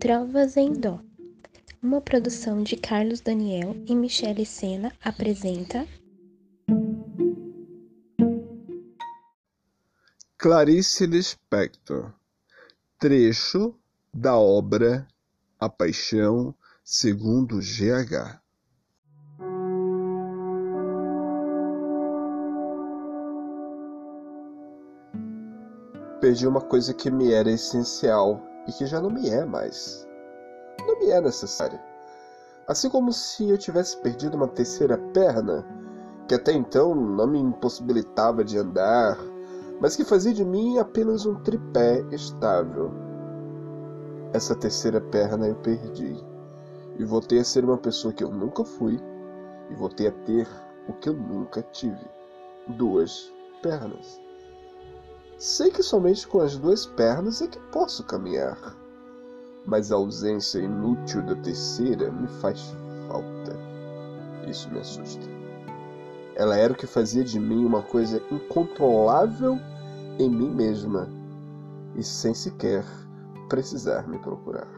Trovas em Dó. Uma produção de Carlos Daniel e Michele Sena apresenta Clarice Lispector. Trecho da obra A Paixão segundo GH. Perdi uma coisa que me era essencial e que já não me é mais. Não me é necessária. Assim como se eu tivesse perdido uma terceira perna, que até então não me impossibilitava de andar, mas que fazia de mim apenas um tripé estável. Essa terceira perna eu perdi, e voltei a ser uma pessoa que eu nunca fui, e voltei a ter o que eu nunca tive: duas pernas. Sei que somente com as duas pernas é que posso caminhar, mas a ausência inútil da terceira me faz falta. Isso me assusta. Ela era o que fazia de mim uma coisa incontrolável em mim mesma e sem sequer precisar me procurar.